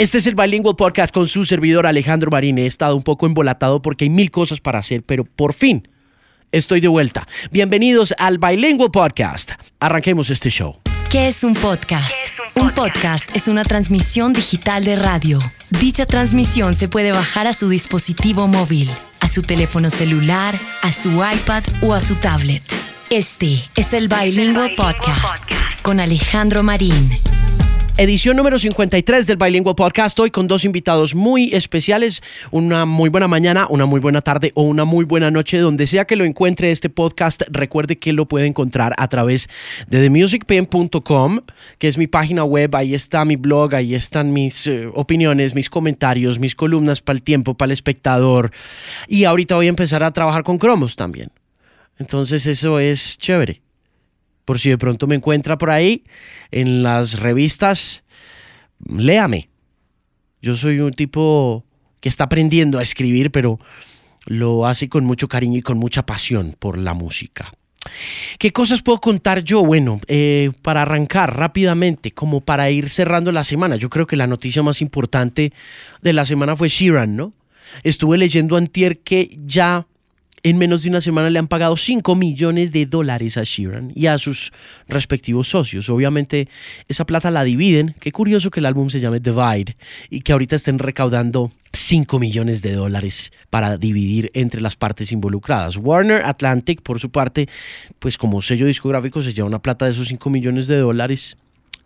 Este es el Bilingual Podcast con su servidor Alejandro Marín. He estado un poco embolatado porque hay mil cosas para hacer, pero por fin estoy de vuelta. Bienvenidos al Bilingual Podcast. Arranquemos este show. ¿Qué es un podcast? un, podcast? es una transmisión digital de radio. Dicha transmisión se puede bajar a su dispositivo móvil, a su teléfono celular, a su iPad o a su tablet. Este es el Bilingual Podcast con Alejandro Marín edición número 53 del Bilingual Podcast. Hoy con dos invitados muy especiales. Una muy buena mañana, una muy buena tarde o una muy buena noche. Donde sea que lo encuentre este podcast, recuerde que lo puede encontrar a través de themusicpen.com, que es mi página web. Ahí está mi blog, ahí están mis eh, opiniones, mis comentarios, mis columnas para el tiempo, para el espectador. Y ahorita voy a empezar a trabajar con cromos también. Entonces eso es chévere por si de pronto me encuentra por ahí en las revistas, léame. Yo soy un tipo que está aprendiendo a escribir, pero lo hace con mucho cariño y con mucha pasión por la música. ¿Qué cosas puedo contar yo? Bueno, eh, para arrancar rápidamente, como para ir cerrando la semana, yo creo que la noticia más importante de la semana fue Sheeran, ¿no? Estuve leyendo antier que ya en menos de una semana le han pagado 5 millones de dólares a Sheeran y a sus respectivos socios. Obviamente esa plata la dividen. Qué curioso que el álbum se llame Divide y que ahorita estén recaudando 5 millones de dólares para dividir entre las partes involucradas. Warner Atlantic, por su parte, pues como sello discográfico se lleva una plata de esos 5 millones de dólares.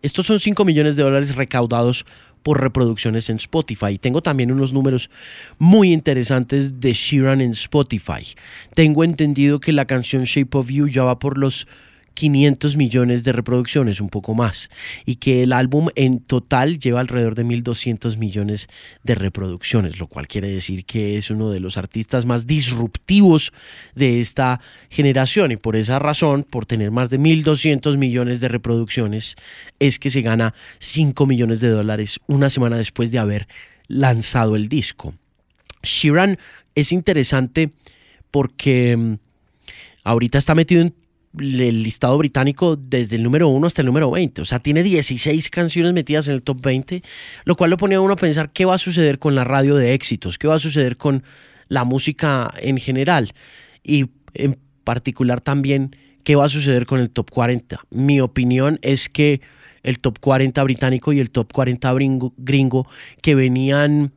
Estos son 5 millones de dólares recaudados por reproducciones en Spotify. Tengo también unos números muy interesantes de Sheeran en Spotify. Tengo entendido que la canción Shape of You ya va por los 500 millones de reproducciones, un poco más, y que el álbum en total lleva alrededor de 1.200 millones de reproducciones, lo cual quiere decir que es uno de los artistas más disruptivos de esta generación y por esa razón, por tener más de 1.200 millones de reproducciones, es que se gana 5 millones de dólares una semana después de haber lanzado el disco. Sheeran es interesante porque mm, ahorita está metido en el listado británico desde el número 1 hasta el número 20. O sea, tiene 16 canciones metidas en el top 20, lo cual lo pone a uno a pensar qué va a suceder con la radio de éxitos, qué va a suceder con la música en general y en particular también qué va a suceder con el top 40. Mi opinión es que el top 40 británico y el top 40 gringo, gringo que venían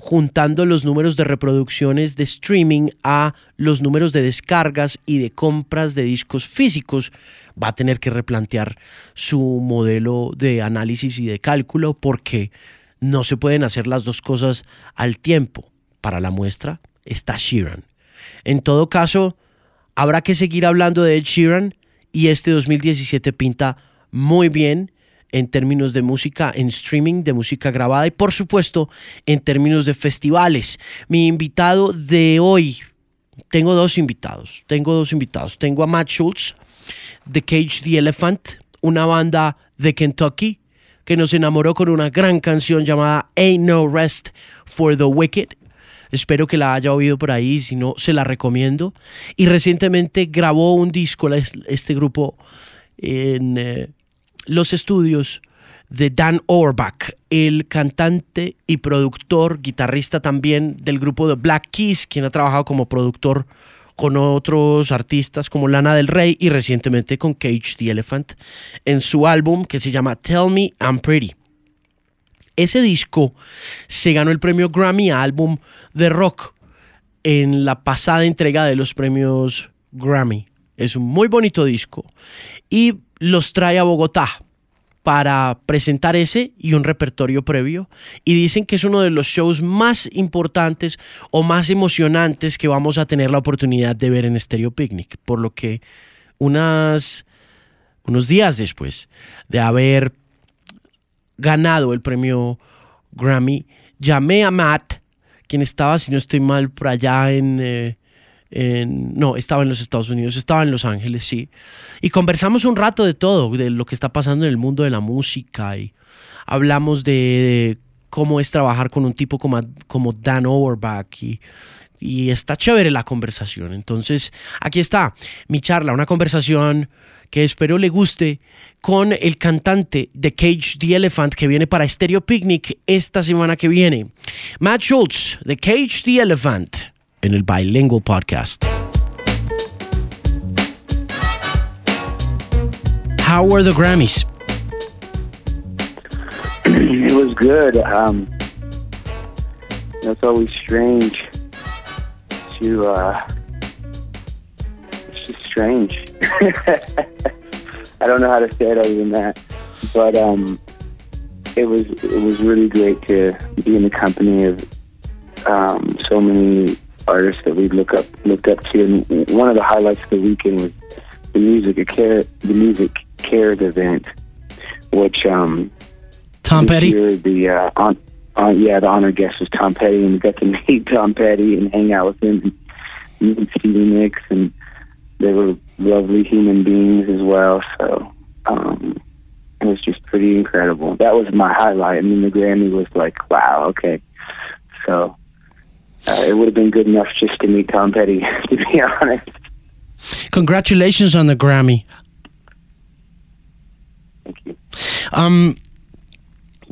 juntando los números de reproducciones de streaming a los números de descargas y de compras de discos físicos, va a tener que replantear su modelo de análisis y de cálculo porque no se pueden hacer las dos cosas al tiempo. Para la muestra está Sheeran. En todo caso, habrá que seguir hablando de Ed Sheeran y este 2017 pinta muy bien en términos de música en streaming, de música grabada y por supuesto en términos de festivales. Mi invitado de hoy, tengo dos invitados, tengo dos invitados. Tengo a Matt Schultz de Cage the Elephant, una banda de Kentucky que nos enamoró con una gran canción llamada Ain't No Rest for the Wicked. Espero que la haya oído por ahí, si no, se la recomiendo. Y recientemente grabó un disco, este grupo, en, eh, los estudios de Dan Orbach, el cantante y productor, guitarrista también del grupo de Black Keys, quien ha trabajado como productor con otros artistas como Lana del Rey y recientemente con Cage the Elephant en su álbum que se llama Tell Me I'm Pretty. Ese disco se ganó el premio Grammy Álbum de Rock en la pasada entrega de los premios Grammy. Es un muy bonito disco y los trae a Bogotá para presentar ese y un repertorio previo. Y dicen que es uno de los shows más importantes o más emocionantes que vamos a tener la oportunidad de ver en Stereo Picnic. Por lo que unas, unos días después de haber ganado el premio Grammy, llamé a Matt, quien estaba, si no estoy mal, por allá en... Eh, no, estaba en los Estados Unidos, estaba en Los Ángeles, sí. Y conversamos un rato de todo, de lo que está pasando en el mundo de la música y hablamos de, cómo es trabajar con un tipo como, como Dan Overback y, y está chévere la conversación. Entonces, aquí está mi charla, una conversación que espero le guste con el cantante de Cage the Elephant que viene para Stereo Picnic esta semana que viene. Matt Schultz de Cage the Elephant en el Bilingual Podcast. How were the Grammys? it was good. Um, it's always strange to. Uh, it's just strange. I don't know how to say it other than that, but um, it was it was really great to be in the company of um, so many artists that we look up looked up to. And one of the highlights of the weekend was the music care the music cares event, which um, Tom Petty. Year, the uh, on, on, yeah, the honor guest was Tom Petty, and we got to meet Tom Petty and hang out with him, and meet Stevie Nicks, and they were lovely human beings as well. So um, it was just pretty incredible. That was my highlight. I mean, the Grammy was like, wow, okay. So uh, it would have been good enough just to meet Tom Petty, to be honest. Congratulations on the Grammy. Thank you. Um,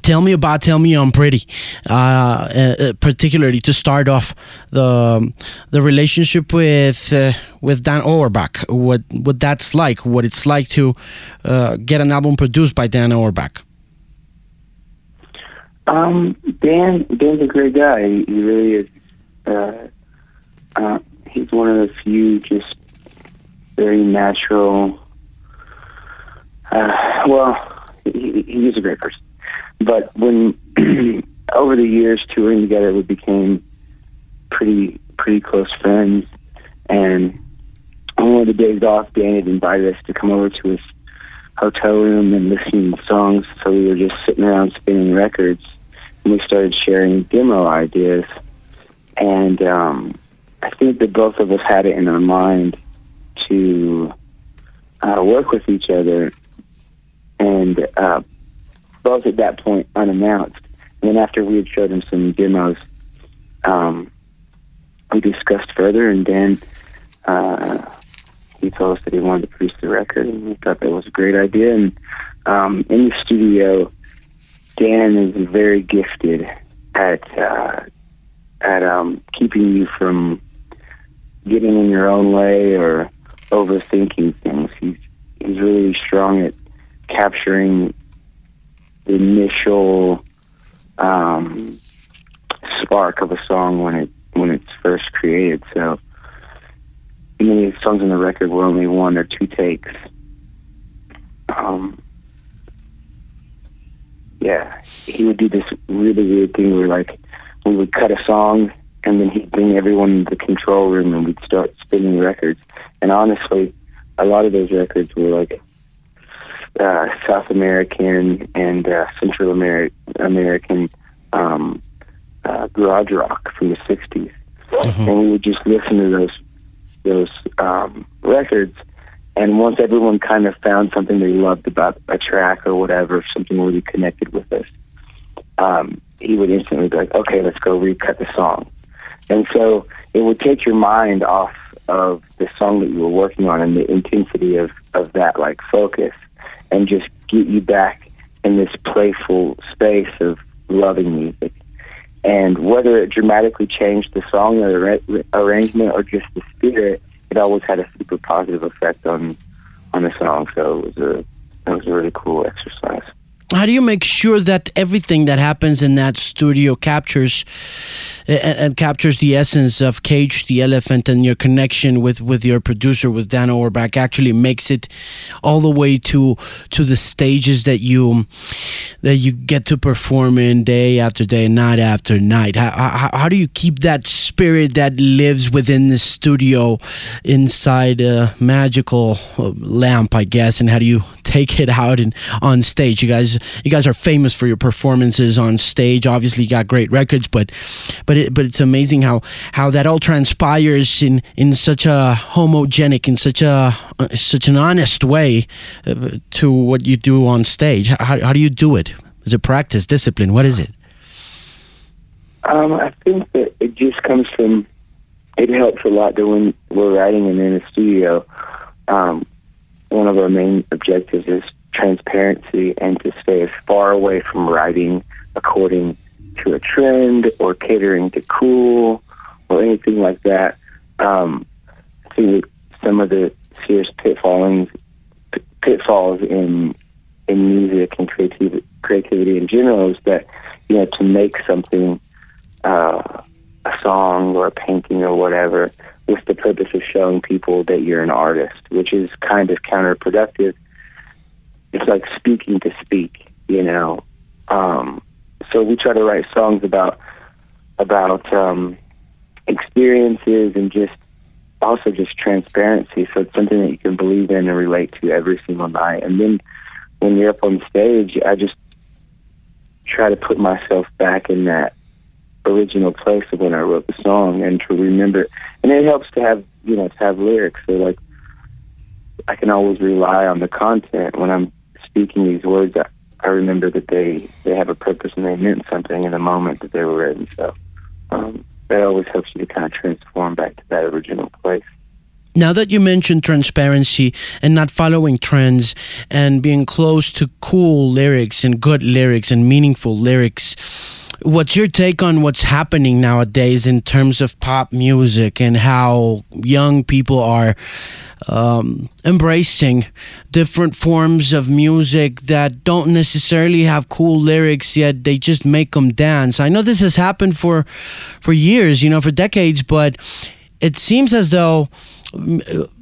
tell me about tell me i'm pretty uh, uh, particularly to start off the the relationship with uh, with dan auerbach what what that's like what it's like to uh, get an album produced by dan auerbach um, dan dan's a great guy he, he really is uh, uh, he's one of the few just very natural well he, he is a great person but when over the years touring together, we became pretty pretty close friends. And on one of the days off, Dan had invited us to come over to his hotel room and listen to songs. So we were just sitting around spinning records, and we started sharing demo ideas. And um, I think that both of us had it in our mind to uh, work with each other and uh, both at that point unannounced. And then after we had showed him some demos, um, we discussed further, and Dan uh, he told us that he wanted to produce the record, and we thought that was a great idea. And um, in the studio, Dan is very gifted at uh, at um, keeping you from getting in your own way or overthinking things. He's he's really strong at capturing the initial um, spark of a song when it when it's first created. So many songs on the record were only one or two takes. Um, yeah, he would do this really weird thing where like we would cut a song and then he'd bring everyone into the control room and we'd start spinning records. And honestly, a lot of those records were like uh, South American and uh, Central Ameri- American um, uh, garage rock from the '60s, mm-hmm. and we would just listen to those those um, records. And once everyone kind of found something they loved about a track or whatever, something really connected with us, um, he would instantly be like, "Okay, let's go recut the song." And so it would take your mind off of the song that you were working on and the intensity of, of that like focus and just get you back in this playful space of loving music. And whether it dramatically changed the song or the arrangement or just the spirit, it always had a super positive effect on on the song. So it was a it was a really cool exercise how do you make sure that everything that happens in that studio captures and, and, captures the essence of Cage the Elephant and your connection with, with your producer with Dan Auerbach actually makes it all the way to to the stages that you that you get to perform in day after day, night after night. How, how, how do you keep that spirit that lives within the studio inside a magical uh, lamp, I guess, and how do you take it out and on stage? You guys you guys are famous for your performances on stage. Obviously, you got great records, but but it, but it's amazing how how that all transpires in in such a homogenic, in such a uh, such an honest way uh, to what you do on stage. How how do you do it? Is it practice, discipline? What is it? Um, I think that it just comes from. It helps a lot that when we're writing and in the studio, um, one of our main objectives is transparency and to stay as far away from writing according to a trend or catering to cool or anything like that. Um, I think some of the serious pitfalls pitfalls in in music and creativity creativity in general is that you know to make something uh, a song or a painting or whatever with the purpose of showing people that you're an artist, which is kind of counterproductive. It's like speaking to speak, you know. Um, so we try to write songs about about um, experiences and just also just transparency. So it's something that you can believe in and relate to every single night. And then when you're up on stage, I just try to put myself back in that original place of when I wrote the song and to remember. And it helps to have, you know, to have lyrics. So like, I can always rely on the content when I'm speaking these words. I, remember that they they have a purpose and they meant something in the moment that they were written. So um, that always helps you to kind of transform back to that original place. Now that you mentioned transparency and not following trends and being close to cool lyrics and good lyrics and meaningful lyrics, what's your take on what's happening nowadays in terms of pop music and how young people are um, embracing different forms of music that don't necessarily have cool lyrics yet they just make them dance i know this has happened for for years you know for decades but it seems as though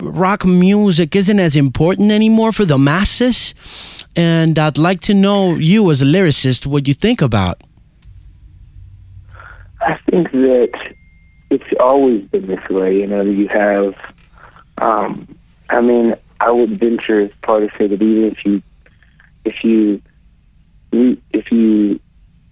rock music isn't as important anymore for the masses. And I'd like to know you as a lyricist what you think about. I think that it's always been this way. You know, you have, um, I mean, I would venture as far to say that even if you, if you, if you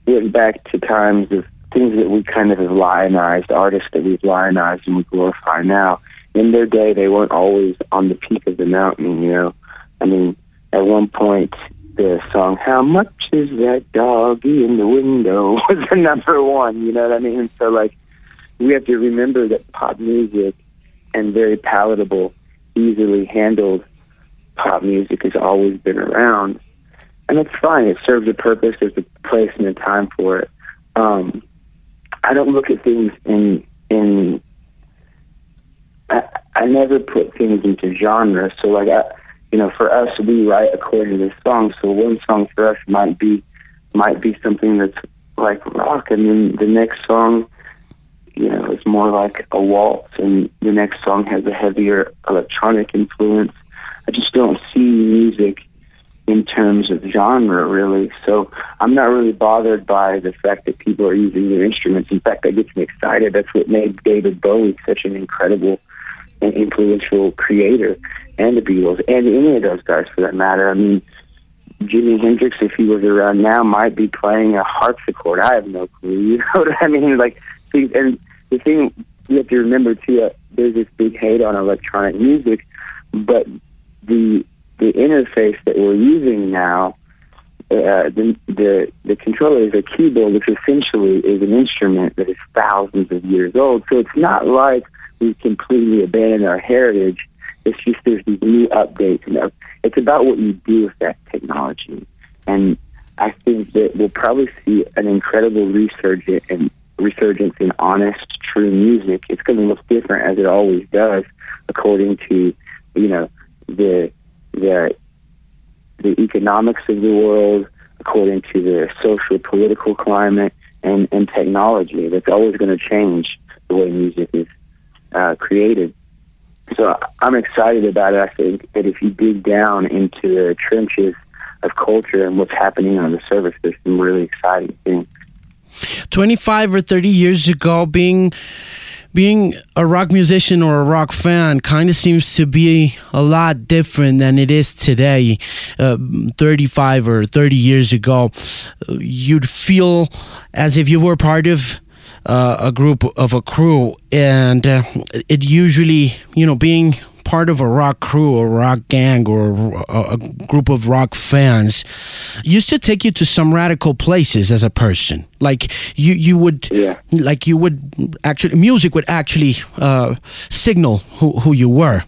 went back to times of things that we kind of have lionized, artists that we've lionized and we glorify now, in their day, they weren't always on the peak of the mountain, you know. I mean, at one point, the song "How Much Is That Doggy in the Window" was the number one. You know what I mean? So, like, we have to remember that pop music and very palatable, easily handled pop music has always been around, and it's fine. It serves a purpose. There's a place and a time for it. Um, I don't look at things in in I, I never put things into genres. So like I, you know, for us, we write according to the song. So one song for us might be might be something that's like rock, and then the next song, you know, is more like a waltz, and the next song has a heavier electronic influence. I just don't see music in terms of genre, really. So I'm not really bothered by the fact that people are using their instruments. In fact, that gets me excited. That's what made David Bowie such an incredible and influential creator, and the Beatles, and any of those guys for that matter. I mean, Jimi Hendrix, if he was around now, might be playing a harpsichord. I have no clue. You know what I mean? Like, and the thing you have to remember too, uh, there's this big hate on electronic music, but the the interface that we're using now, uh, the the the controller is a keyboard, which essentially is an instrument that is thousands of years old. So it's not like we completely abandon our heritage. It's just there's these new updates. Know, it's about what you do with that technology. And I think that we'll probably see an incredible resurgence and resurgence in honest, true music. It's going to look different as it always does, according to you know the the the economics of the world, according to the social political climate and, and technology. That's always going to change the way music is uh, created. So I'm excited about it. I think that if you dig down into the trenches of culture and what's happening on the surface, there's some really exciting things. 25 or 30 years ago, being being a rock musician or a rock fan kind of seems to be a lot different than it is today. Uh, 35 or 30 years ago, you'd feel as if you were part of uh, a group of a crew, and uh, it usually, you know, being part of a rock crew or rock gang or a, a group of rock fans used to take you to some radical places as a person. Like you, you would, Yeah. like you would actually, music would actually uh, signal who, who you were.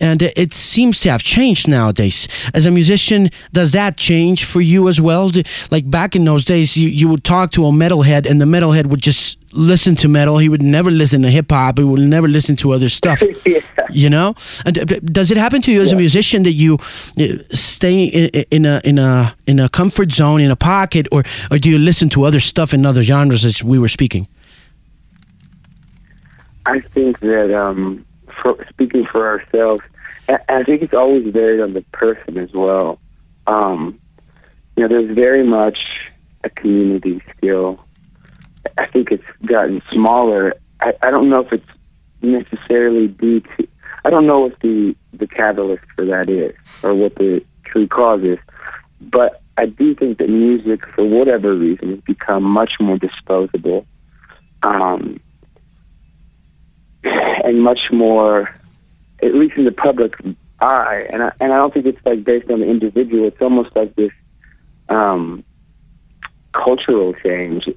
And it seems to have changed nowadays. As a musician, does that change for you as well? Like back in those days, you, you would talk to a metalhead and the metalhead would just listen to metal. He would never listen to hip hop. He would never listen to other stuff. yeah. You know, and does it happen to you as a musician that you uh, stay in, in a in a in a comfort zone in a pocket, or or do you listen to other stuff in other genres as we were speaking? I think that um, for, speaking for ourselves, I, I think it's always varied on the person as well. Um, you know, there's very much a community still. I think it's gotten smaller. I, I don't know if it's necessarily due to. I don't know what the the catalyst for that is, or what the true cause is. But I do think that music, for whatever reason, has become much more disposable. Um, and much more, at least in the public eye. And I, and I don't think it's like based on the individual. It's almost like this um, cultural change.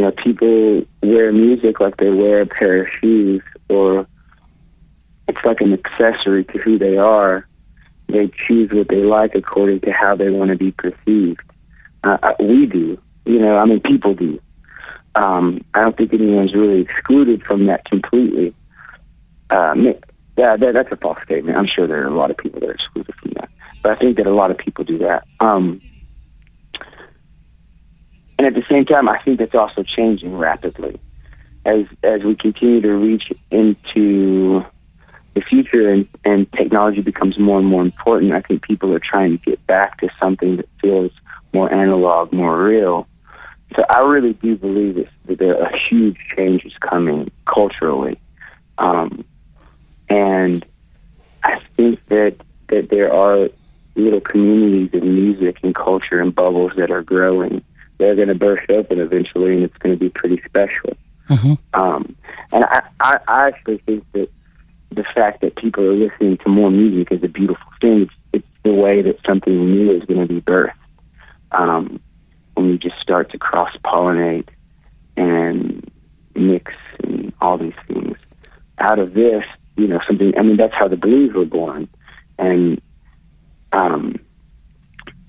You know, people wear music like they wear a pair of shoes, or it's like an accessory to who they are. They choose what they like according to how they want to be perceived. Uh, we do, you know. I mean, people do. Um, I don't think anyone's really excluded from that completely. Uh, yeah, that, that's a false statement. I'm sure there are a lot of people that are excluded from that, but I think that a lot of people do that. Um, at the same time, I think that's also changing rapidly as as we continue to reach into the future and, and technology becomes more and more important. I think people are trying to get back to something that feels more analog, more real. So I really do believe that, that there are huge changes coming culturally. Um, and I think that, that there are little communities of music and culture and bubbles that are growing. They're going to burst open eventually, and it's going to be pretty special. Mhm. Um, and I, I, I actually think that the fact that people are listening to more music is a beautiful thing. It's, it's the way that something new is going to be birthed. Um, when we just start to cross pollinate and mix and all these things. Out of this, you know, something. I mean, that's how the blues were born, and um,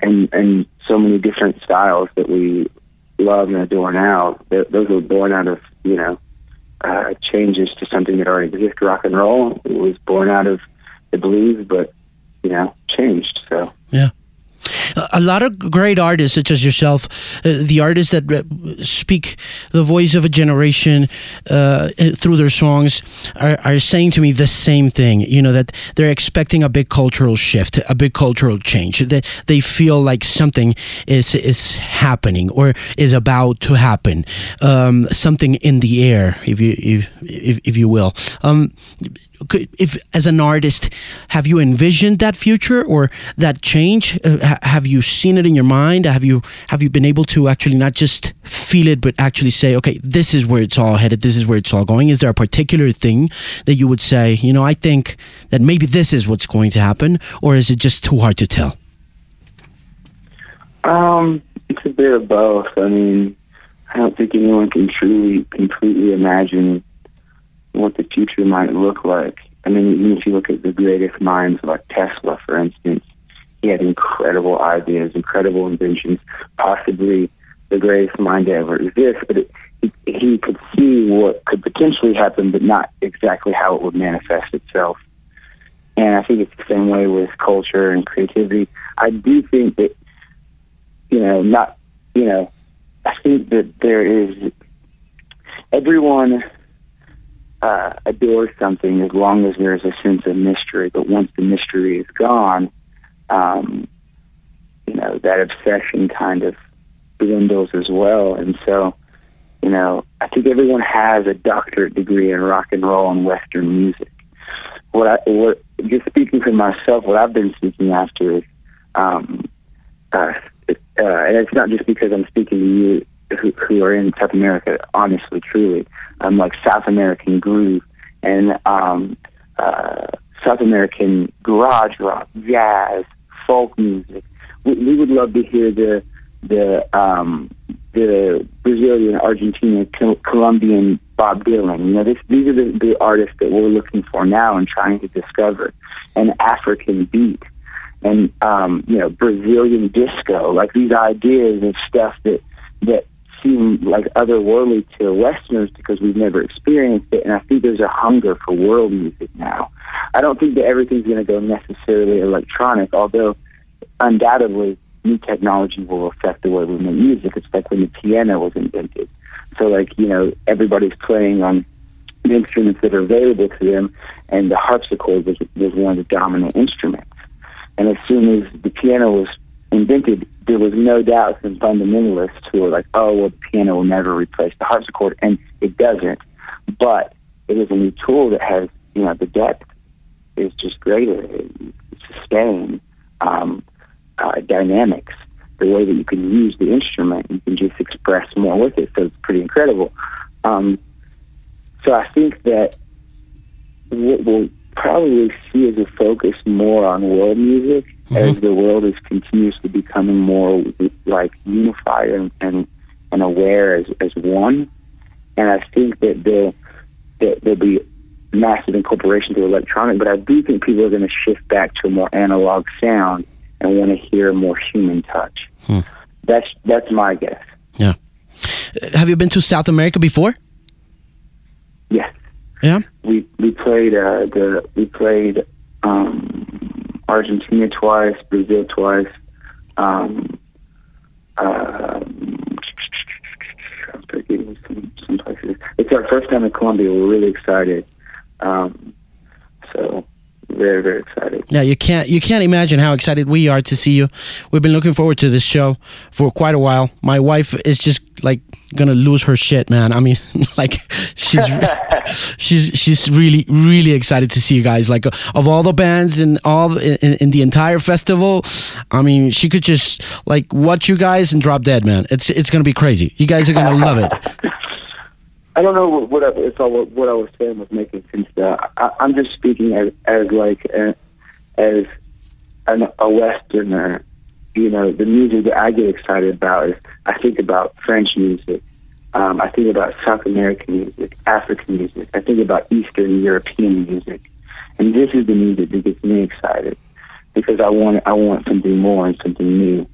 and and so many different styles that we love and adore now. th- Those were born out of you know uh, changes to something that already exists. Rock and roll it was born out of the blues, but you know, changed. So a lot of great artists such as yourself uh, the artists that uh, speak the voice of a generation uh, through their songs are, are saying to me the same thing you know that they're expecting a big cultural shift a big cultural change that they feel like something is is happening or is about to happen um, something in the air if you if, if, if you will. Um, could, if as an artist have you envisioned that future or that change? Uh, ha- have you seen it in your mind? Have you have you been able to actually not just feel it but actually say okay this is where it's all headed. This is where it's all going. Is there a particular thing that you would say you know i think that maybe this is what's going to happen or is it just too hard to tell? Um, it's a bit of both. I mean, I don't think anyone can truly, completely imagine what the future might look like. I mean, even if you look at the greatest minds like Tesla, for instance, he had incredible ideas, incredible inventions, possibly the greatest mind to ever exist. But it, he, he could see what could potentially happen, but not exactly how it would manifest itself. And I think it's the same way with culture and creativity. I do think that you know, not, you know, I think that there is, everyone uh, adores something as long as there's a sense of mystery. But once the mystery is gone, um, you know, that obsession kind of dwindles as well. And so, you know, I think everyone has a doctorate degree in rock and roll and Western music. What I, what, just speaking for myself, what I've been seeking after is, um, uh, uh, and it's not just because I'm speaking to you who, who are in South America. Honestly, truly, I'm like South American groove and um, uh, South American garage rock, jazz, folk music. We, we would love to hear the the um, the Brazilian, Argentinian, Colombian Bob Dylan. You know, this, these are the, the artists that we're looking for now and trying to discover. An African beat and um, you know Brazilian disco, like these ideas of stuff that that seem like otherworldly to Westerners because we've never experienced it. And I think there's a hunger for world music now. I don't think that everything's going to go necessarily electronic, although undoubtedly new technology will affect the way we make music. It's like when the piano was invented. So, like, you know, everybody's playing on the instruments that are available to them, and the harpsichord was, was one of the dominant instruments. And as soon as the piano was invented, there was no doubt some fundamentalists who were like, oh, well, the piano will never replace the harpsichord, and it doesn't. But it is a new tool that has, you know, the depth is just greater, sustain, um, uh, dynamics, the way that you can use the instrument, you can just express more with it. So it's pretty incredible. Um, so I think that what we'll probably see is a focus more on world music mm-hmm. as the world is continuously becoming more like unified and, and, and aware as, as one. And I think that there, that there'll be massive incorporation to electronic, but I do think people are going to shift back to a more analog sound and want to hear a more human touch. Hmm. That's that's my guess. Yeah. Have you been to South America before? Yes. Yeah. We we played uh, the we played um, Argentina twice, Brazil twice. Um, uh, some some places. It's our first time in Colombia. We're really excited. Um, so very very excited. Yeah, you can't you can't imagine how excited we are to see you. We've been looking forward to this show for quite a while. My wife is just like gonna lose her shit, man. I mean, like she's she's she's really really excited to see you guys. Like of all the bands and all the, in, in the entire festival, I mean, she could just like watch you guys and drop dead, man. It's it's gonna be crazy. You guys are gonna love it. I don't know what, what I, if I, what I was saying was making sense. There, I, I'm just speaking as as like a, as an, a Westerner. You know, the music that I get excited about is I think about French music. Um, I think about South American music, African music. I think about Eastern European music, and this is the music that gets me excited because I want I want something more and something new,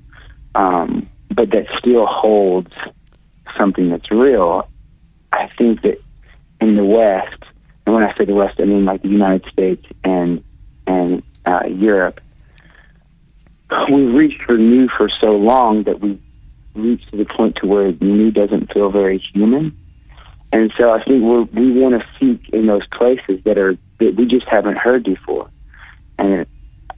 um, but that still holds something that's real I think that in the West, and when I say the West, I mean like the United States and and uh, Europe, we've reached for new for so long that we've reached to the point to where new doesn't feel very human. And so I think we're, we want to seek in those places that are that we just haven't heard before, and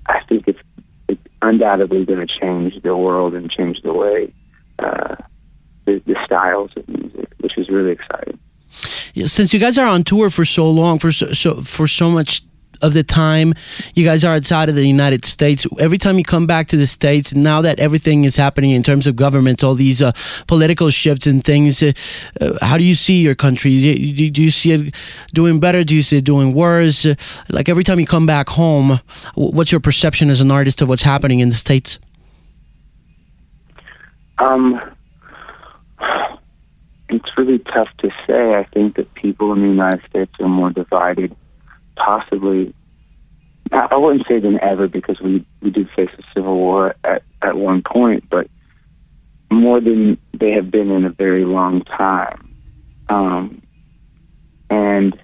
I think it's it's undoubtedly going to change the world and change the way uh, the, the styles of music, which is really exciting. Since you guys are on tour for so long, for so, so for so much of the time you guys are outside of the United States. Every time you come back to the States, now that everything is happening in terms of governments, all these uh, political shifts and things, uh, uh, how do you see your country? Do, do, you see it doing better? Do you see it doing worse? Uh, like every time you come back home, what's your perception as an artist of what's happening in the States? Um, it's really tough to say. I think that people in the United States are more divided, possibly. I wouldn't say than ever because we we did face a civil war at at one point, but more than they have been in a very long time. Um, and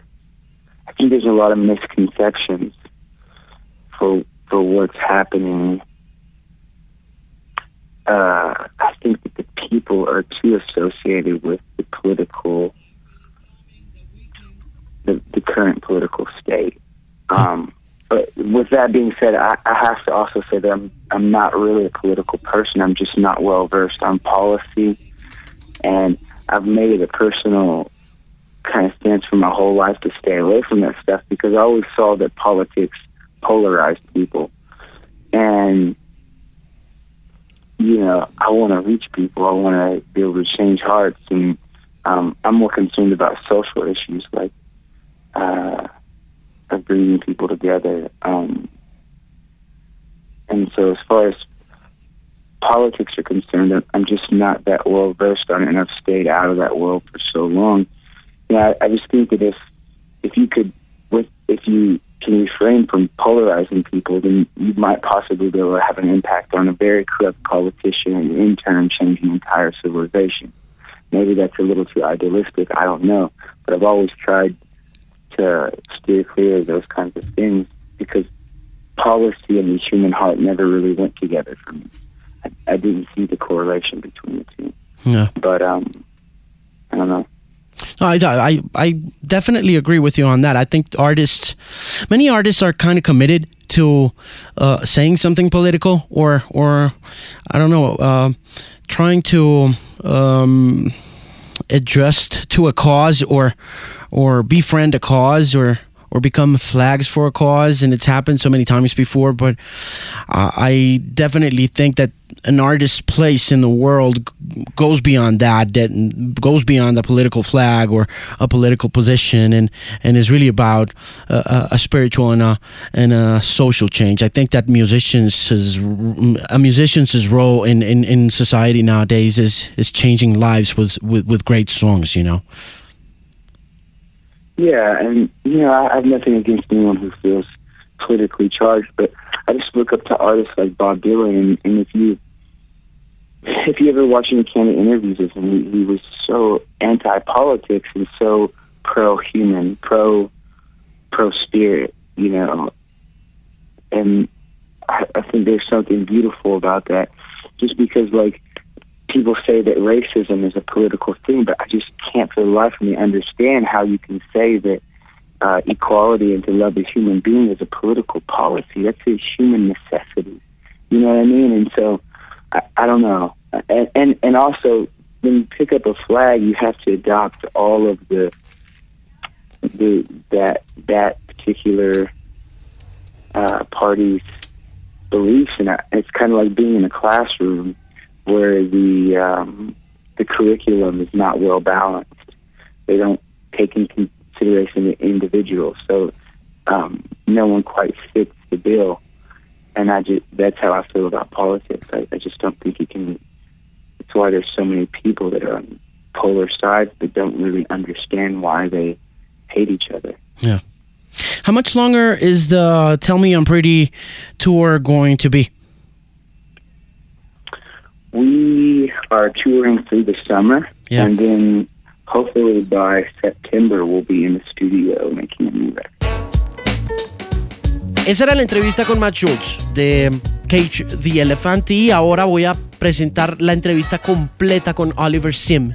I think there's a lot of misconceptions for for what's happening uh, I think that the people are too associated with the political, the, the current political state. Um, but with that being said, I, I have to also say that I'm I'm not really a political person. I'm just not well versed on policy, and I've made it a personal kind of stance for my whole life to stay away from that stuff because I always saw that politics polarized people, and you know, I want to reach people. I want to be able to change hearts, and um, I'm more concerned about social issues like uh, of bringing people together. Um, and so, as far as politics are concerned, I'm just not that well versed on it, and I've stayed out of that world for so long. Yeah, I, I just think that if if you could, if you can refrain from polarizing people, then you might possibly be able to have an impact on a very corrupt politician and in turn change the entire civilization. Maybe that's a little too idealistic, I don't know. But I've always tried to steer clear of those kinds of things because policy and the human heart never really went together for me. I, I didn't see the correlation between the two. Yeah. But um, I don't know. No, I, I, I definitely agree with you on that. I think artists, many artists are kind of committed to uh, saying something political or, or I don't know, uh, trying to um, adjust to a cause or, or befriend a cause or, or become flags for a cause, and it's happened so many times before. But uh, I definitely think that an artist's place in the world goes beyond that, that goes beyond a political flag or a political position, and, and is really about a, a spiritual and a and a social change. I think that musicians is, a musician's role in, in, in society nowadays is is changing lives with, with, with great songs. You know. Yeah, and you know, I have nothing against anyone who feels politically charged, but I just look up to artists like Bob Dylan, and, and if you if you ever watch any candid interviews with him, he, he was so anti-politics and so pro-human, pro pro-spirit, you know, and I, I think there's something beautiful about that. Just because, like, people say that racism is a political thing, but I just can't for the life of me understand how you can say that uh, equality and to love the human being is a political policy. That's a human necessity. You know what I mean? And so I, I don't know. And, and and also when you pick up a flag, you have to adopt all of the the that that particular uh, party's beliefs, and it's kind of like being in a classroom where the um, the curriculum is not well balanced. They don't take into consideration the individual, so um, no one quite fits the bill. And I just that's how I feel about politics. I, I just don't think you can. It's why there's so many people that are on polar sides that don't really understand why they hate each other. Yeah. How much longer is the Tell Me I'm Pretty tour going to be? We are touring through the summer, Yeah. and then hopefully by September we'll be in the studio making a new record. Esa era la entrevista con Matt Schultz de Cage the Elephant y ahora voy a presentar la entrevista completa con Oliver Sim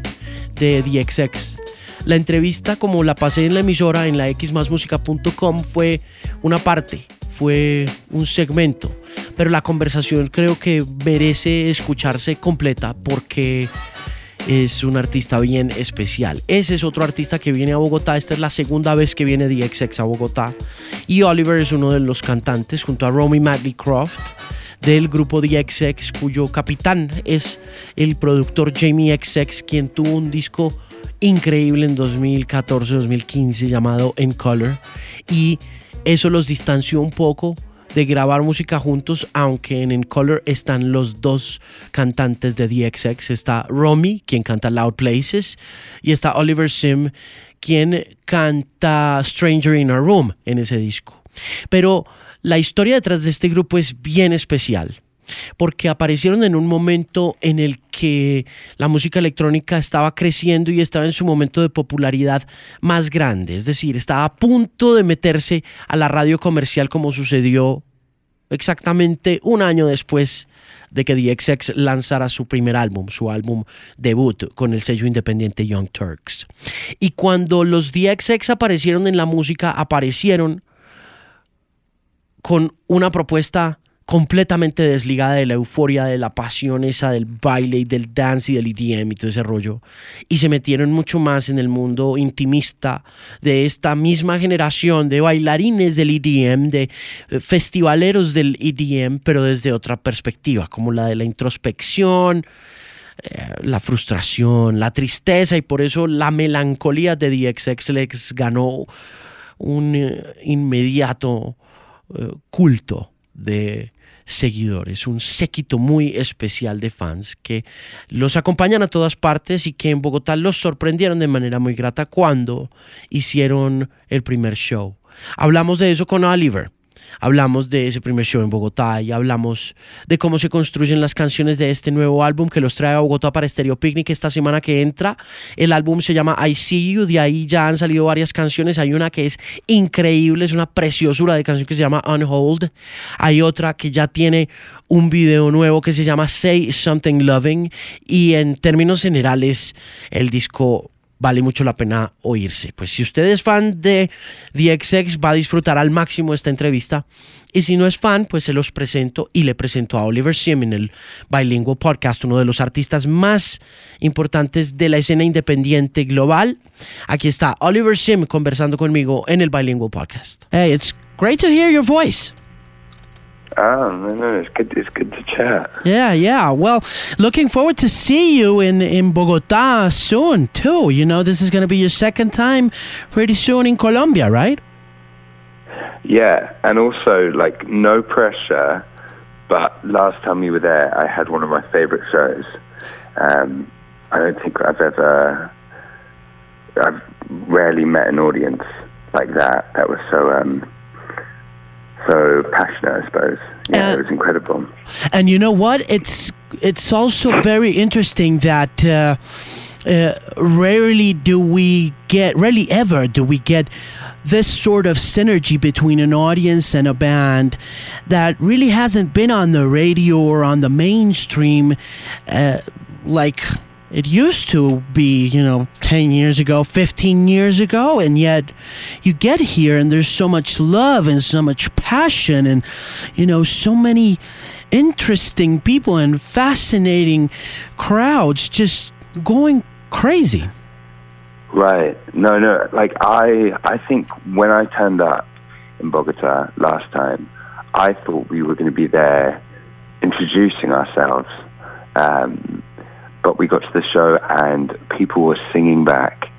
de The XX. La entrevista, como la pasé en la emisora en la xmasmusica.com, fue una parte, fue un segmento, pero la conversación creo que merece escucharse completa porque es un artista bien especial. Ese es otro artista que viene a Bogotá. Esta es la segunda vez que viene The XX a Bogotá. Y Oliver es uno de los cantantes junto a Romy Madley Croft del grupo The XX, cuyo capitán es el productor Jamie XX, quien tuvo un disco increíble en 2014-2015 llamado In Color. Y eso los distanció un poco de grabar música juntos, aunque en In Color están los dos cantantes de DXX. Está Romy, quien canta Loud Places, y está Oliver Sim, quien canta Stranger in a Room en ese disco. Pero la historia detrás de este grupo es bien especial porque aparecieron en un momento en el que la música electrónica estaba creciendo y estaba en su momento de popularidad más grande, es decir, estaba a punto de meterse a la radio comercial como sucedió exactamente un año después de que The XX lanzara su primer álbum, su álbum debut con el sello independiente Young Turks. Y cuando los The XX aparecieron en la música, aparecieron con una propuesta completamente desligada de la euforia, de la pasión esa del baile y del dance y del EDM y todo ese rollo. Y se metieron mucho más en el mundo intimista de esta misma generación de bailarines del EDM, de eh, festivaleros del EDM, pero desde otra perspectiva, como la de la introspección, eh, la frustración, la tristeza y por eso la melancolía de The XX les ganó un eh, inmediato culto de seguidores, un séquito muy especial de fans que los acompañan a todas partes y que en Bogotá los sorprendieron de manera muy grata cuando hicieron el primer show. Hablamos de eso con Oliver Hablamos de ese primer show en Bogotá y hablamos de cómo se construyen las canciones de este nuevo álbum que los trae a Bogotá para Stereo Picnic esta semana que entra. El álbum se llama I See You, de ahí ya han salido varias canciones. Hay una que es increíble, es una preciosura de canción que se llama Unhold. Hay otra que ya tiene un video nuevo que se llama Say Something Loving y en términos generales el disco vale mucho la pena oírse. Pues si usted es fan de The XX va a disfrutar al máximo esta entrevista y si no es fan, pues se los presento y le presento a Oliver Sim en el Bilingual Podcast, uno de los artistas más importantes de la escena independiente global. Aquí está Oliver Sim conversando conmigo en el Bilingual Podcast. Hey, it's great to hear your voice. Oh, no, no, it's good. It's good to chat. Yeah, yeah. Well, looking forward to see you in in Bogota soon too. You know, this is going to be your second time pretty soon in Colombia, right? Yeah, and also like no pressure. But last time you were there, I had one of my favorite shows. Um, I don't think I've ever. I've rarely met an audience like that. That was so. Um, so passionate, I suppose. Yeah, uh, it was incredible. And you know what? It's it's also very interesting that uh, uh, rarely do we get, rarely ever do we get this sort of synergy between an audience and a band that really hasn't been on the radio or on the mainstream, uh, like it used to be, you know, 10 years ago, 15 years ago, and yet you get here and there's so much love and so much passion and, you know, so many interesting people and fascinating crowds just going crazy. Right. No, no. Like, I, I think when I turned up in Bogota last time, I thought we were going to be there introducing ourselves. Um, but we got to the show and people were singing back,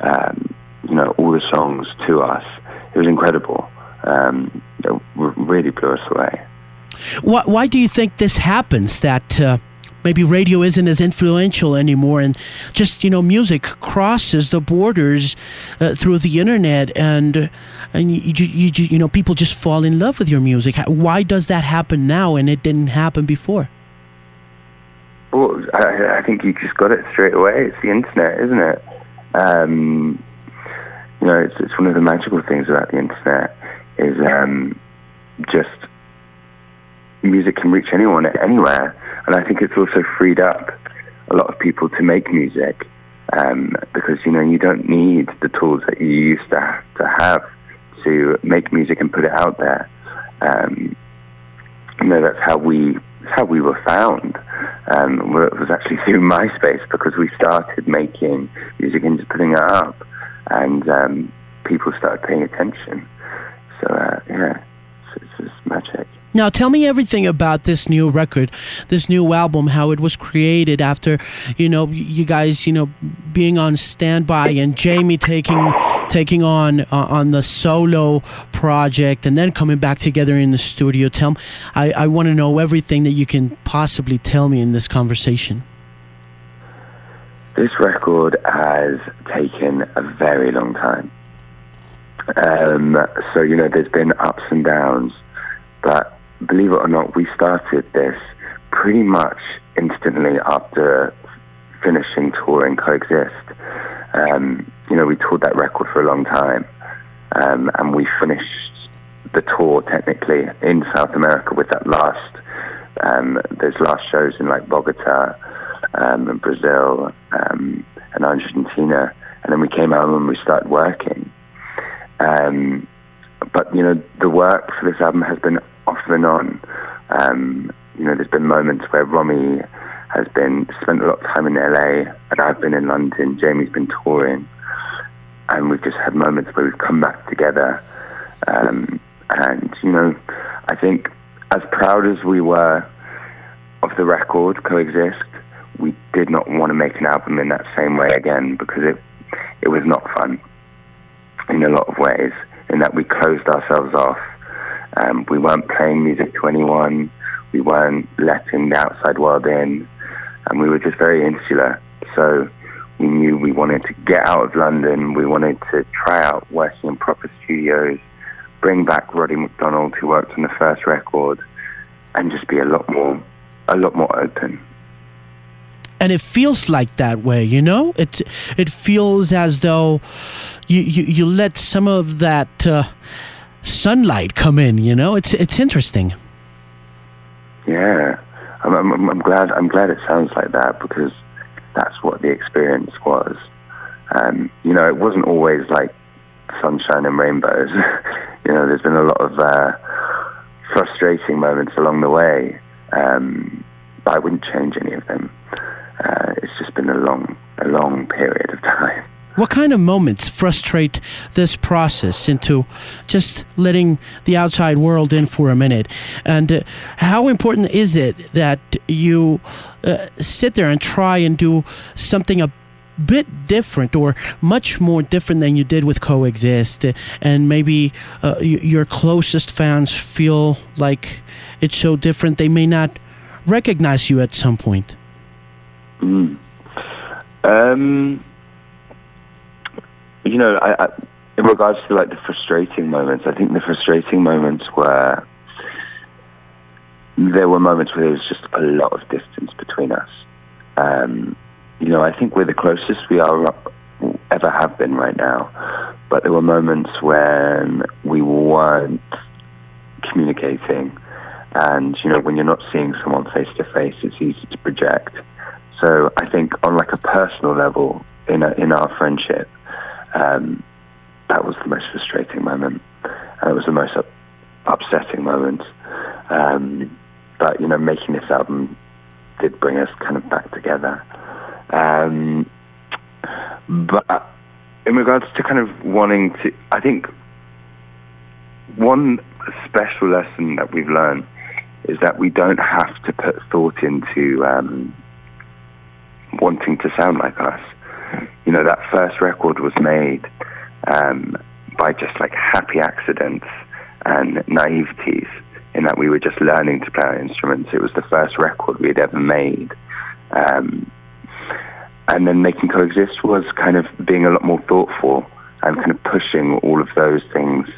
um, you know, all the songs to us. It was incredible. Um, it really blew us away. Why, why do you think this happens? That uh, maybe radio isn't as influential anymore, and just you know, music crosses the borders uh, through the internet, and and you, you, you, you know, people just fall in love with your music. Why does that happen now, and it didn't happen before? Well, I, I think you just got it straight away. It's the internet, isn't it? Um, you know, it's, it's one of the magical things about the internet is um, just music can reach anyone anywhere, and I think it's also freed up a lot of people to make music um, because you know you don't need the tools that you used to have, to have to make music and put it out there. Um, you know, that's how we how we were found. Um, it was actually through MySpace because we started making music and just putting it up, and um, people started paying attention. So uh, yeah, it's, it's just magic. Now, tell me everything about this new record, this new album, how it was created after, you know, you guys, you know, being on standby and Jamie taking taking on uh, on the solo project and then coming back together in the studio. Tell me, I, I want to know everything that you can possibly tell me in this conversation. This record has taken a very long time. Um, so, you know, there's been ups and downs, but believe it or not, we started this pretty much instantly after finishing touring Coexist. Um, you know, we toured that record for a long time, um, and we finished the tour technically in South America with that last, um, those last shows in like Bogota, um, and Brazil, um, and Argentina, and then we came home and we started working. Um, but you know, the work for this album has been off and on. Um, you know, there's been moments where Romy has been spent a lot of time in LA, and I've been in London. Jamie's been touring, and we've just had moments where we've come back together. Um, and you know, I think as proud as we were of the record coexist, we did not want to make an album in that same way again because it it was not fun in a lot of ways in that we closed ourselves off. Um, we weren't playing music to anyone. We weren't letting the outside world in, and we were just very insular. So we knew we wanted to get out of London. We wanted to try out working in proper studios, bring back Rodaidh McDonald, who worked on the first record, and just be a lot more, a lot more open and it feels like that way you know it it feels as though you you, you let some of that uh, sunlight come in you know? It's it's interesting. Yeah. I'm, I'm, I'm glad i'm glad it sounds like that because that's what the experience was. Um, you know it wasn't always like sunshine and rainbows. You know there's been a lot of uh, frustrating moments along the way. Um, but i wouldn't change any of them. Uh, it's just been a long, a long period of time. What kind of moments frustrate this process into just letting the outside world in for a minute? And uh, how important is it that you uh, sit there and try and do something a bit different or much more different than you did with Coexist? And maybe uh, your closest fans feel like it's so different they may not recognize you at some point? Mm. Um, you know, I, I, in regards to like the frustrating moments, I think the frustrating moments were there were moments where there was just a lot of distance between us. Um, you know, I think we're the closest we are ever have been right now, but there were moments when we weren't communicating. And, you know, when you're not seeing someone face to face, it's easy to project. So I think on like a personal level in a, in our friendship, um, that was the most frustrating moment, and it was the most up, upsetting moment. Um, but you know, making this album did bring us kind of back together. Um, but in regards to kind of wanting to, I think one special lesson that we've learned is that we don't have to put thought into um, wanting to sound like us. You know, that first record was made um, by just like happy accidents and naiveties in that we were just learning to play our instruments. It was the first record we had ever made. Um, and then making coexist was kind of being a lot more thoughtful and kind of pushing all of those things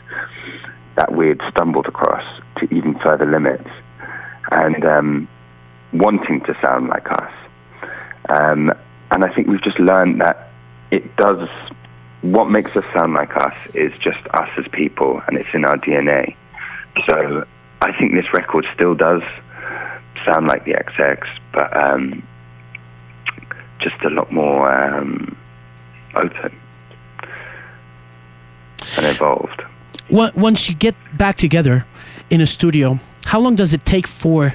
that we had stumbled across to even further limits and um, wanting to sound like us. Um, and I think we've just learned that it does, what makes us sound like us is just us as people, and it's in our DNA. So I think this record still does sound like the XX, but um, just a lot more um, open and evolved. Once you get back together in a studio, how long does it take for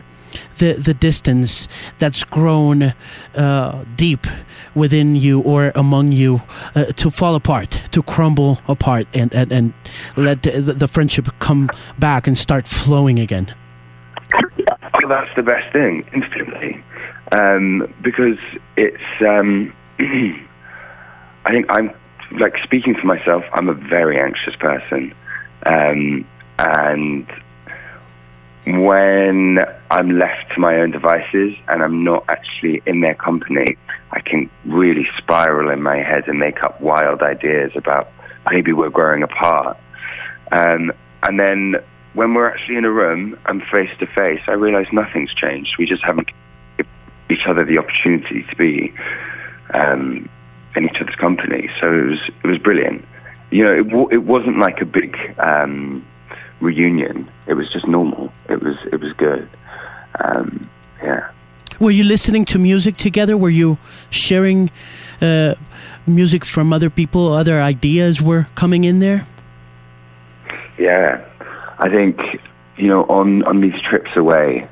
the the distance that's grown uh, deep within you or among you uh, to fall apart, to crumble apart, and and, and let the, the friendship come back and start flowing again? Well, that's the best thing, instantly, um, because it's. Um, I think I'm like speaking for myself. I'm a very anxious person, um, and when I'm left to my own devices and I'm not actually in their company, I can really spiral in my head and make up wild ideas about maybe we're growing apart. Um, and then when we're actually in a room and face to face, I realize nothing's changed. We just haven't given each other the opportunity to be um, in each other's company. So it was it was brilliant. You know, it, w- it wasn't like a big um, reunion. It was just normal. It was it was good. Um, yeah. Were you listening to music together? Were you sharing uh, music from other people? Other ideas were coming in there. Yeah, I think you know on on these trips away,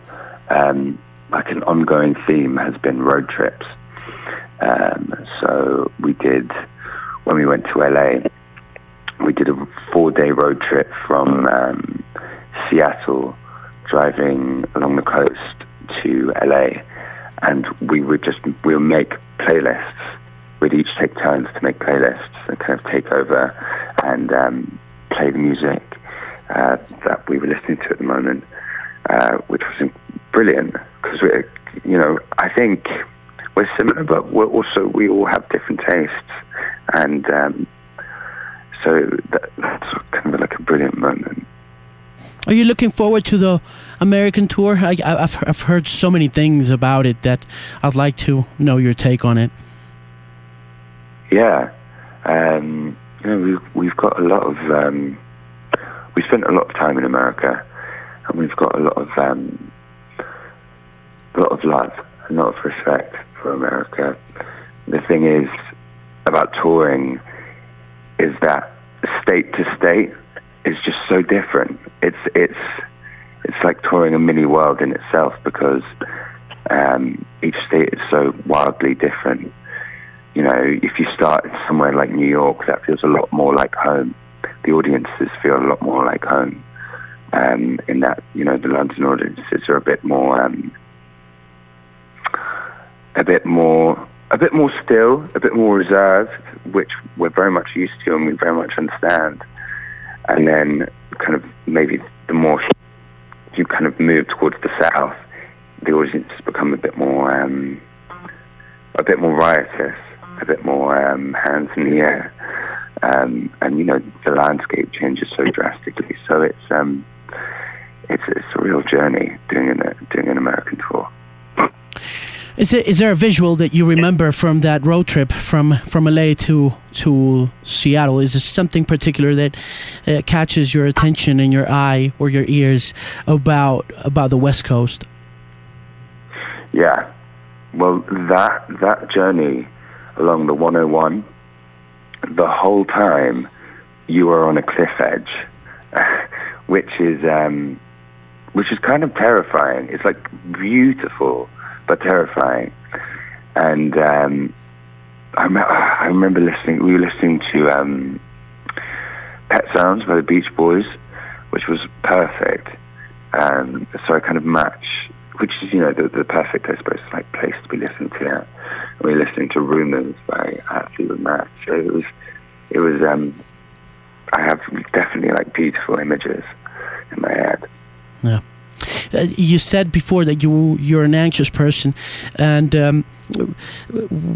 um, like an ongoing theme has been road trips. Um, so we did when we went to LA we did a four-day road trip from um, Seattle, driving along the coast to LA, and we would just we'll make playlists. We'd each take turns to make playlists and kind of take over and um, play the music uh, that we were listening to at the moment, uh, which was brilliant. Because we, you know, I think we're similar, but we're also we all have different tastes, and um, so that, that's kind of like a brilliant moment. Are you looking forward to the American tour? I, have I've heard so many things about it that I'd like to know your take on it. Yeah, um, you know, we've we've got a lot of um, we spent a lot of time in America, and we've got a lot of um, a lot of love, a lot of respect for America. The thing is about touring is that state to state is just so different. It's it's it's like touring a mini world in itself because um, each state is so wildly different. You know, if you start somewhere like New York, that feels a lot more like home. The audiences feel a lot more like home. Um, in that, you know, the London audiences are a bit more, um, a bit more, a bit more still, a bit more reserved, which we're very much used to and we very much understand and then kind of maybe the more you kind of move towards the south, the audience become a bit more um, a bit more riotous, a bit more um, hands in the air, um, and you know the landscape changes so drastically. So it's um, it's it's a real journey doing an doing an American tour. Is it is there a visual that you remember from that road trip from from LA to to Seattle? Is there something particular that uh, catches your attention in your eye or your ears about about the West Coast? Yeah, well, that that journey along the 101, the whole time you are on a cliff edge, which is um, which is kind of terrifying. It's like beautiful but terrifying. And um, I, me- I remember listening. We were listening to um, Pet Sounds by the Beach Boys, which was perfect. Um, so I kind of match, which is you know the, the perfect, I suppose, like place to be listening to. And we were listening to Rumours by Fleetwood Mac. So it was, it was. Um, I have definitely like beautiful images in my head. Yeah. Uh, you said before that you you're an anxious person, and um,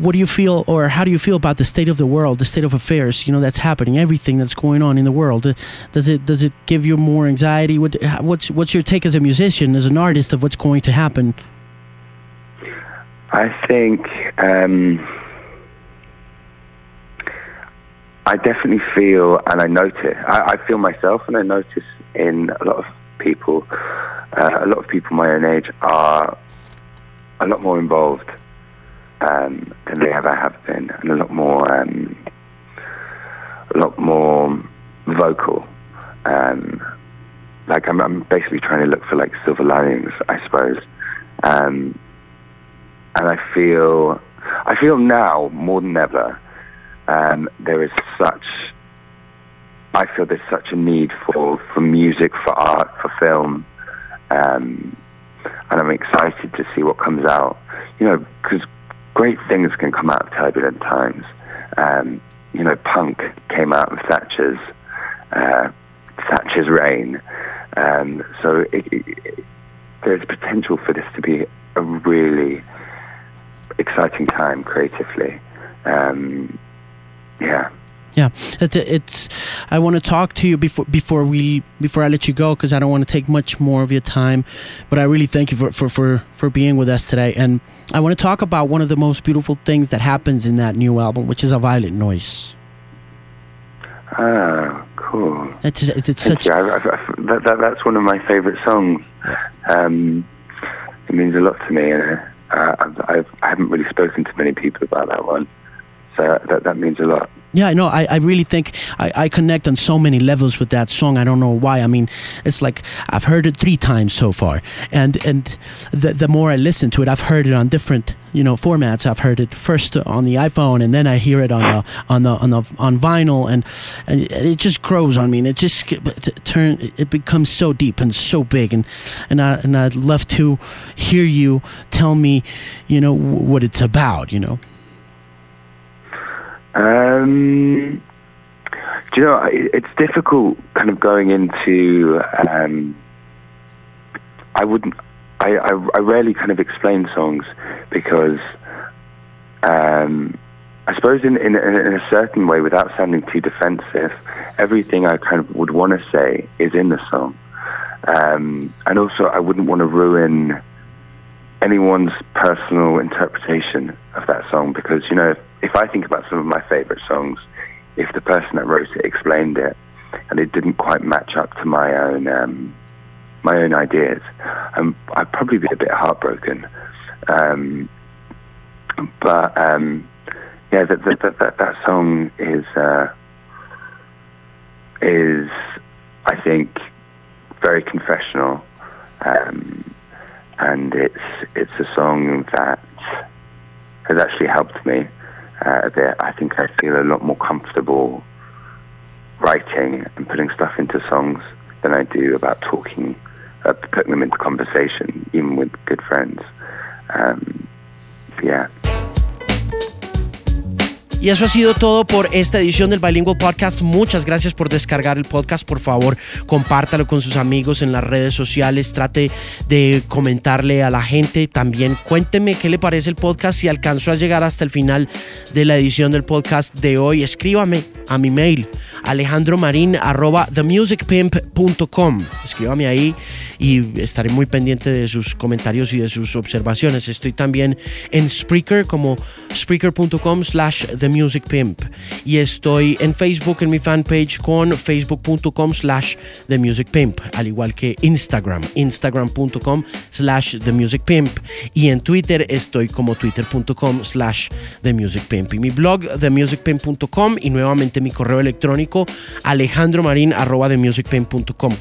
what do you feel, or how do you feel about the state of the world, the state of affairs? You know that's happening, everything that's going on in the world. Uh, does it does it give you more anxiety? What, what's what's your take as a musician, as an artist, of what's going to happen? I think. Um, I definitely feel, and I notice, I, I feel myself, and I notice in a lot of people uh, a lot of people my own age are a lot more involved um, than they ever have been, and a lot more, um, a lot more vocal. Um, like I'm, I'm, basically trying to look for like silver linings, I suppose. Um, and I feel, I feel now more than ever, um, there is such I feel there's such a need for, for music, for art, for film, um, and I'm excited to see what comes out. You know, because great things can come out of turbulent times. Um, you know, punk came out of Thatcher's uh, Thatcher's reign, um, so it, it, there's potential for this to be a really exciting time creatively. Um, yeah. Yeah, it's, it's I want to talk to you before before we before I let you go because I don't want to take much more of your time, but I really thank you for, for, for, for being with us today, and I want to talk about one of the most beautiful things that happens in that new album, which is a violent noise. Ah, cool. It's it's, it's such. I, I, I, that, that, that's one of my favorite songs. Um, it means a lot to me, and uh, I've, I've, I haven't really spoken to many people about that one, so that that means a lot. Yeah, no, I, I really think I, I connect on so many levels with that song. I don't know why. I mean, it's like I've heard it three times so far, and and the the more I listen to it, I've heard it on different you know formats. I've heard it first on the iPhone, and then I hear it on the on the on the on vinyl, and and it just grows on me, and it just turn it becomes so deep and so big, and and I and I'd love to hear you tell me, you know, what it's about, you know. Um, Do you know, it's difficult kind of going into. Um, I wouldn't. I, I, I rarely kind of explain songs because um, I suppose in, in, in a certain way, without sounding too defensive, everything I kind of would want to say is in the song. Um, and also, I wouldn't want to ruin anyone's personal interpretation of that song because, you know, if, I think about some of my favorite songs, if the person that wrote it explained it and it didn't quite match up to my own um, my own ideas, um, I'd probably be a bit heartbroken. Um, but um, yeah, that that, that that that song is uh, is I think very confessional, um, and it's it's a song that has actually helped me uh. I think I feel a lot more comfortable writing and putting stuff into songs than I do about talking, uh, putting them into conversation, even with good friends. Um, yeah. Y eso ha sido todo por esta edición del Bilingual Podcast. Muchas gracias por descargar el podcast. Por favor, compártalo con sus amigos en las redes sociales. Trate de comentarle a la gente. También cuénteme qué le parece el podcast. Si alcanzó a llegar hasta el final de la edición del podcast de hoy, escríbame a mi mail alejandromarin arroba themusicpimp.com. Escríbame ahí y estaré muy pendiente de sus comentarios y de sus observaciones. Estoy también en Spreaker como spreaker.com slash themusicpimp y estoy en Facebook en mi fanpage con facebook.com slash themusicpimp al igual que Instagram, instagram.com slash themusicpimp y en Twitter estoy como twitter.com slash themusicpimp y mi blog themusicpimp.com y nuevamente mi correo electrónico alejandromarin arroba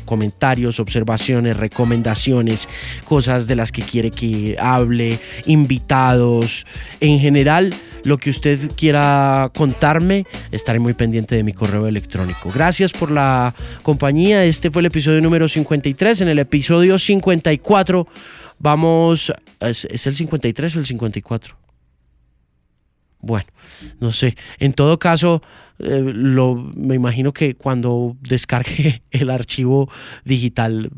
comentarios, observaciones, recomendaciones, cosas de las que quiere que hable, invitados, en general lo que usted quiera contarme, estaré muy pendiente de mi correo electrónico. Gracias por la compañía. Este fue el episodio número 53. En el episodio 54 vamos... ¿Es, el 53 o el 54? Bueno, no sé. En todo caso, eh, lo, me imagino que cuando descargue el archivo digital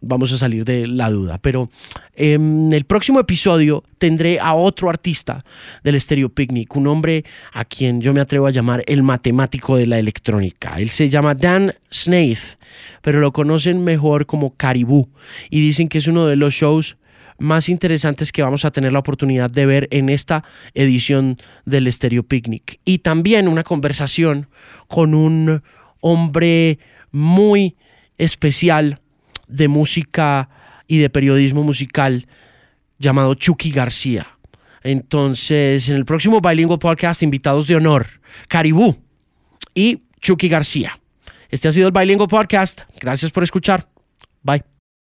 vamos a salir de la duda. Pero en el próximo episodio tendré a otro artista del Stereo Picnic, un hombre a quien yo me atrevo a llamar el matemático de la electrónica. Él se llama Dan Snaith, pero lo conocen mejor como Caribú y dicen que es uno de los shows más interesantes que vamos a tener la oportunidad de ver en esta edición del Stereo Picnic. Y también una conversación con un hombre muy especial de música y de periodismo musical llamado Chucky García. Entonces, en el próximo Bilingual Podcast, invitados de honor, Caribú y Chucky García. Este ha sido el Bilingual Podcast. Gracias por escuchar. Bye.